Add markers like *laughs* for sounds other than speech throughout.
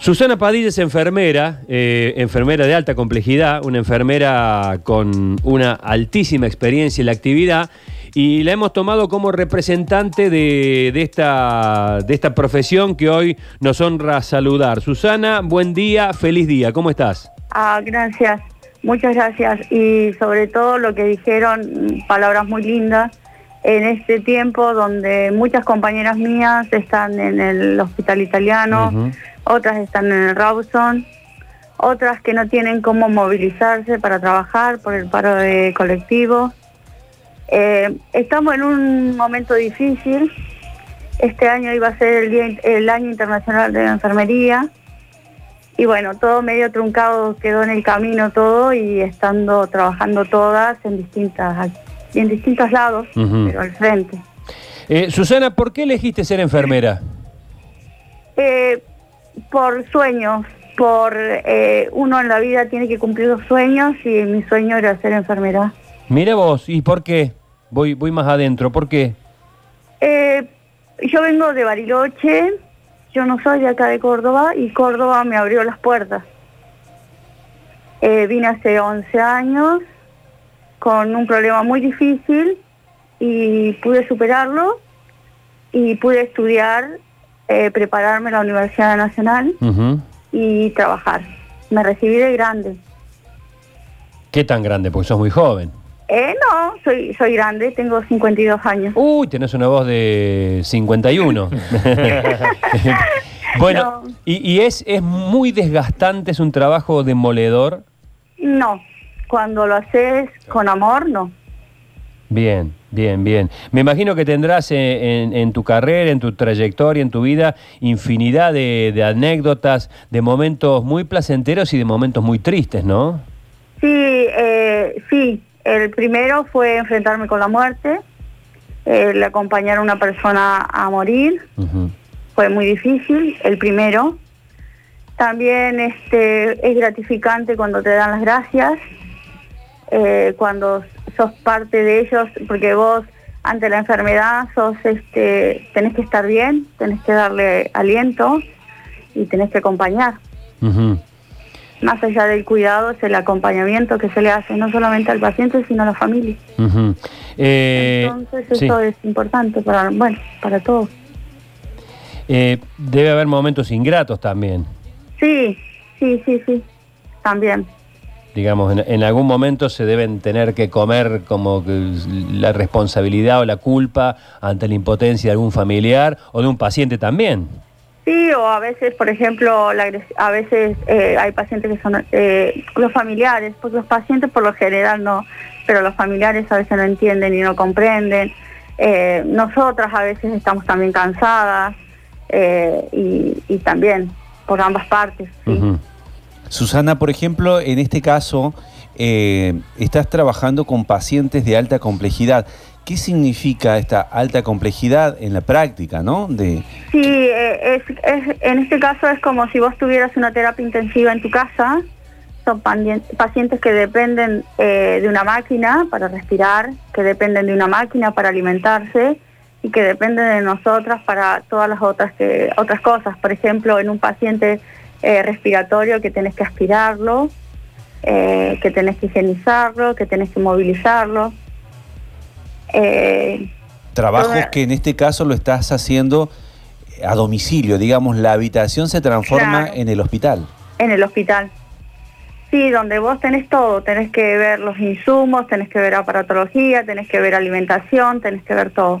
Susana Padilla es enfermera, eh, enfermera de alta complejidad, una enfermera con una altísima experiencia en la actividad y la hemos tomado como representante de, de esta, de esta profesión que hoy nos honra saludar. Susana, buen día, feliz día, ¿cómo estás? Ah, gracias, muchas gracias y sobre todo lo que dijeron, palabras muy lindas en este tiempo donde muchas compañeras mías están en el hospital italiano. Otras están en el Rawson, otras que no tienen cómo movilizarse para trabajar por el paro de colectivo. Eh, estamos en un momento difícil. Este año iba a ser el, día, el año internacional de la enfermería. Y bueno, todo medio truncado quedó en el camino todo y estando trabajando todas en distintas en distintos lados, pero al frente. Eh, Susana, ¿por qué elegiste ser enfermera? Eh, por sueños, por eh, uno en la vida tiene que cumplir los sueños y mi sueño era ser enfermera. Mira vos, ¿y por qué? Voy, voy más adentro, ¿por qué? Eh, yo vengo de Bariloche, yo no soy de acá de Córdoba y Córdoba me abrió las puertas. Eh, vine hace 11 años con un problema muy difícil y pude superarlo y pude estudiar, eh, prepararme en la Universidad Nacional y trabajar. Me recibí de grande. ¿Qué tan grande? Porque sos muy joven. Eh, no, soy, soy grande, tengo 52 años. Uy, tenés una voz de 51. *laughs* bueno, No. y, y es, es muy desgastante, es un trabajo demoledor. No, cuando lo haces con amor, no. Bien, bien, bien. Me imagino que tendrás en, en- en tu carrera, en tu trayectoria, en tu vida, infinidad de, de anécdotas, de momentos muy placenteros y de momentos muy tristes, ¿no? Sí, eh, sí. El primero fue enfrentarme con la muerte, el acompañar a una persona a morir, fue muy difícil, el primero. También este, es gratificante cuando te dan las gracias, eh, cuando sos parte de ellos, porque vos ante la enfermedad sos, este, tenés que estar bien, tenés que darle aliento y tenés que acompañar. Más allá del cuidado es el acompañamiento que se le hace no solamente al paciente sino a la familia. Eh, Entonces sí. eso es importante para bueno para todos. Eh, debe haber momentos ingratos también. Sí, sí, sí, sí, también. Digamos, en, en algún momento se deben tener que comer como que la responsabilidad o la culpa ante la impotencia de algún familiar o de un paciente también. Sí, o a veces, por ejemplo, la a veces eh, hay pacientes que son eh, los familiares, porque los pacientes por lo general no, pero los familiares a veces no entienden y no comprenden. Eh, nosotras a veces estamos también cansadas eh, y, y también por ambas partes. sí. Susana, por ejemplo, en este caso, eh, estás trabajando con pacientes de alta complejidad. ¿Qué significa esta alta complejidad en la práctica, no? De, Sí, eh, es, es- en este caso es como si vos tuvieras una terapia intensiva en tu casa. Son pacientes que dependen eh, de una máquina para respirar, que dependen de una máquina para alimentarse y que dependen de nosotras para todas las otras otras cosas. Por ejemplo, en un paciente eh, respiratorio que tenés que aspirarlo, eh, que tenés que higienizarlo, que tenés que movilizarlo. Eh, trabajos Toda- que en este caso lo estás haciendo a domicilio, digamos, la habitación se transforma Claro. en el hospital. En el hospital. Sí, donde vos tenés todo, tenés que ver los insumos, tenés que ver aparatología, tenés que ver alimentación, tenés que ver todo.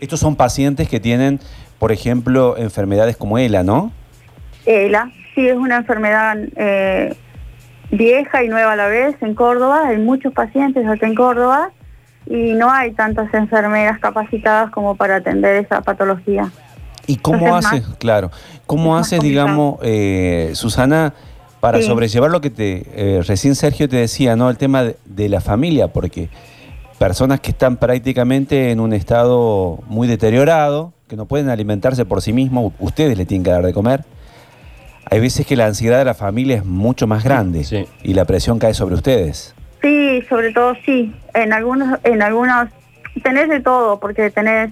Estos son pacientes que tienen, por ejemplo, enfermedades como ELA, ¿no? ELA, sí, es una enfermedad eh, vieja y nueva a la vez en Córdoba, hay muchos pacientes acá en Córdoba y no hay tantas enfermeras capacitadas como para atender esa patología. ¿Y cómo haces, claro, cómo haces, digamos, eh, Susana, para Sí. sobrellevar lo que te, eh, recién Sergio te decía, ¿no? El tema de, de la familia, porque personas que están prácticamente en un estado muy deteriorado, que no pueden alimentarse por sí mismos, ustedes le tienen que dar de comer. Hay veces que la ansiedad de la familia es mucho más grande Sí. y la presión cae sobre ustedes. Sí, sobre todo sí. En algunos, en algunos tenés de todo, porque tenés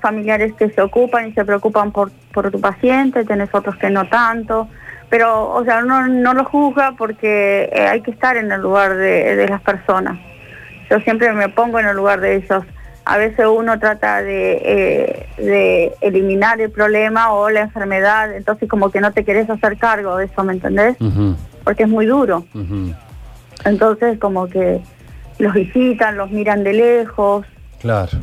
familiares que se ocupan y se preocupan por, por tu paciente, tenés otros que no tanto, pero, o sea, uno no lo juzga porque eh, hay que estar en el lugar de, de las personas. Yo siempre me pongo en el lugar de ellos. A veces uno trata de, eh, de eliminar el problema o la enfermedad, entonces como que no te querés hacer cargo de eso, ¿me entendés? Porque es muy duro. Entonces como que los visitan, los miran de lejos, Claro.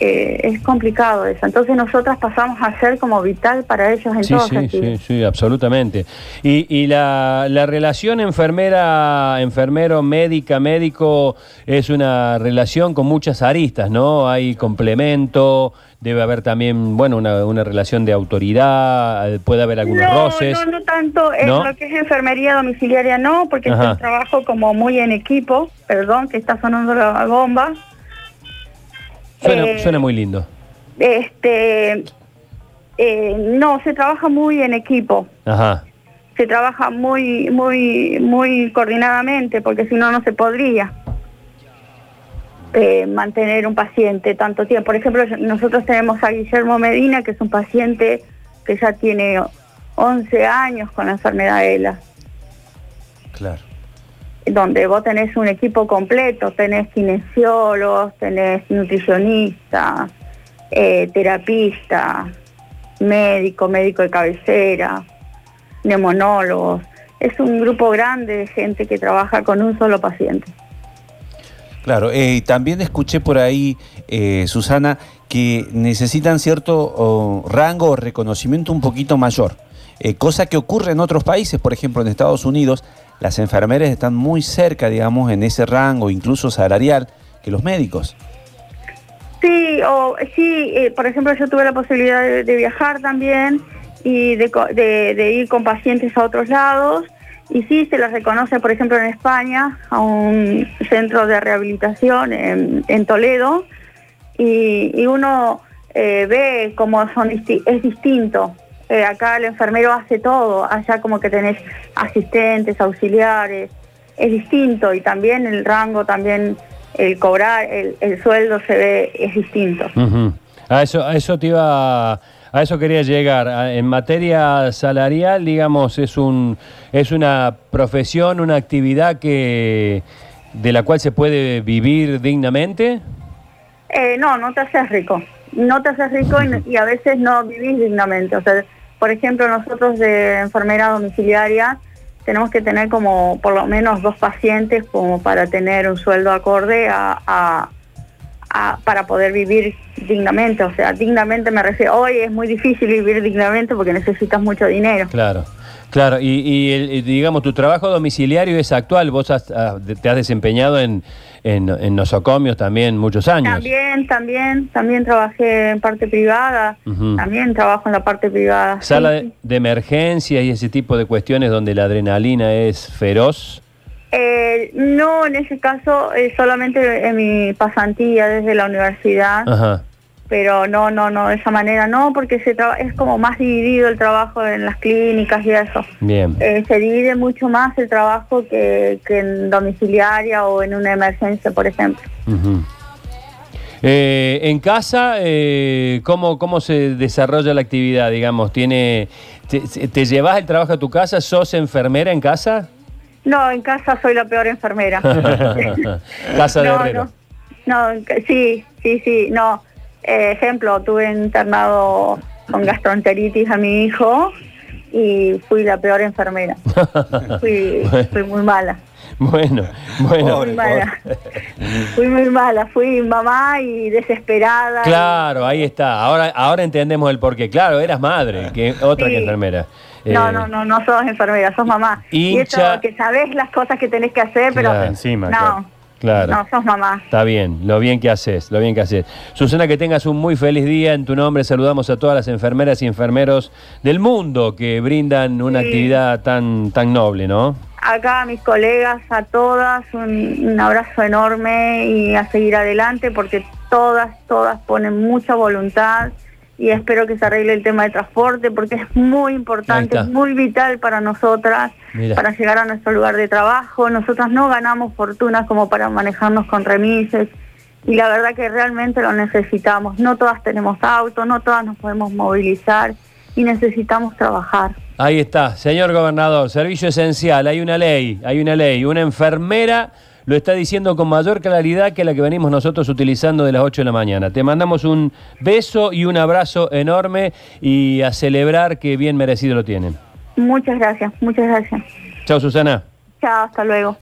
Eh, es complicado eso. Entonces nosotras pasamos a ser como vital para ellos en Sí, todo sí, sí, sí, absolutamente. Y, y la, la relación enfermera, enfermero, médica, médico es una relación con muchas aristas, ¿no? Hay complemento, debe haber también, bueno, una, una relación de autoridad, puede haber algunos no, roces. no, no tanto. En ¿No? lo que es enfermería domiciliaria no, porque es un trabajo como muy en equipo. Perdón, que está sonando la bomba. Suena, Eh, suena muy lindo. Este, eh, no, se trabaja muy en equipo. Ajá. Se trabaja muy, muy, muy coordinadamente, porque si no, no se podría eh, mantener un paciente tanto tiempo. Por ejemplo, nosotros tenemos a Guillermo Medina, que es un paciente que ya tiene 11 años con la enfermedad de ELA. Claro. Donde vos tenés un equipo completo, tenés kinesiólogos, tenés nutricionistas, eh, terapistas, médico, médico de cabecera, neumonólogos. Es un grupo grande de gente que trabaja con un solo paciente. Claro, eh, también escuché por ahí, eh, Susana, que necesitan cierto rango o reconocimiento un poquito mayor, Eh, cosa que ocurre en otros países, por ejemplo en Estados Unidos, las enfermeras están muy cerca, digamos, en ese rango, incluso salarial, que los médicos. Sí, o, sí eh, por ejemplo, yo tuve la posibilidad de, viajar también y de, ir con pacientes a otros lados. Y sí, se les reconoce, por ejemplo, en España, a un centro de rehabilitación en, Toledo, y, uno eh, ve cómo es distinto. Eh, acá el enfermero hace todo, allá como que tenés asistentes, auxiliares, es distinto y también el rango, también el cobrar, el, el sueldo se ve, es distinto. A eso, a eso te iba, a eso quería llegar. A- En materia salarial, digamos, es un, es una profesión, una actividad que de la cual se puede vivir dignamente. Eh, no, no te haces rico. No te haces rico y, y a veces no vivís dignamente. O sea, por ejemplo, nosotros de enfermera domiciliaria tenemos que tener como por lo menos dos pacientes como para tener un sueldo acorde a, a- para poder vivir dignamente. O sea, dignamente me refiero, hoy es muy difícil vivir dignamente porque necesitas mucho dinero. Claro, claro. Y, y el- y digamos, tu trabajo domiciliario es actual. Vos has- ah, te has desempeñado en, en, en nosocomios también muchos años. También, también, también trabajé en parte privada, también trabajo en la parte privada. Sala de, de emergencias y ese tipo de cuestiones donde la adrenalina es feroz. Eh, no, en ese caso, eh, solamente en mi pasantía desde la universidad, Ajá. Pero no, no, no, de esa manera no, porque se es como más dividido el trabajo en las clínicas y eso. Bien. Eh, se divide mucho más el trabajo que, que en domiciliaria o en una emergencia, por ejemplo. Eh, en casa, eh, ¿cómo, ¿cómo se desarrolla la actividad? Digamos, ¿tiene, te, te llevas el trabajo a tu casa? ¿Sos enfermera en casa? No, en casa soy la peor enfermera. *laughs* casa de no, no, no, sí, sí, sí, no. Eh, ejemplo, tuve internado con gastroenteritis a mi hijo y fui la peor enfermera. *laughs* Fui, Bueno. fui muy mala, Bueno, bueno. muy mala. *laughs* Fui muy mala, fui mamá y desesperada. Claro, ahí está. Ahora, ahora entendemos el porqué. Claro, eras madre, que otra que enfermera. No, Eh, no, no, no sos enfermera, sos mamá. Y eso que sabés las cosas que tenés que hacer, pero Claro, encima, no, claro. Claro. no, sos mamá. Está bien, lo bien que haces, lo bien que haces. Susana, que tengas un muy feliz día. En tu nombre saludamos a todas las enfermeras y enfermeros del mundo que brindan una Sí. actividad tan, tan noble, ¿no? acá a mis colegas, a todas, un, un abrazo enorme y a seguir adelante porque todas, todas ponen mucha voluntad y espero que se arregle el tema de transporte porque es muy importante, es muy vital para nosotras, Mira. para llegar a nuestro lugar de trabajo. Nosotras no ganamos fortunas como para manejarnos con remises. y la verdad que realmente lo necesitamos. No todas tenemos auto, no todas nos podemos movilizar y necesitamos trabajar. Ahí está, señor gobernador, servicio esencial, hay una ley, hay una ley, una enfermera lo está diciendo con mayor claridad que la que venimos nosotros utilizando de las 8 de la mañana. Te mandamos un beso y un abrazo enorme y a celebrar que bien merecido lo tienen. Muchas gracias, muchas gracias. Chao Susana. Chao, hasta luego.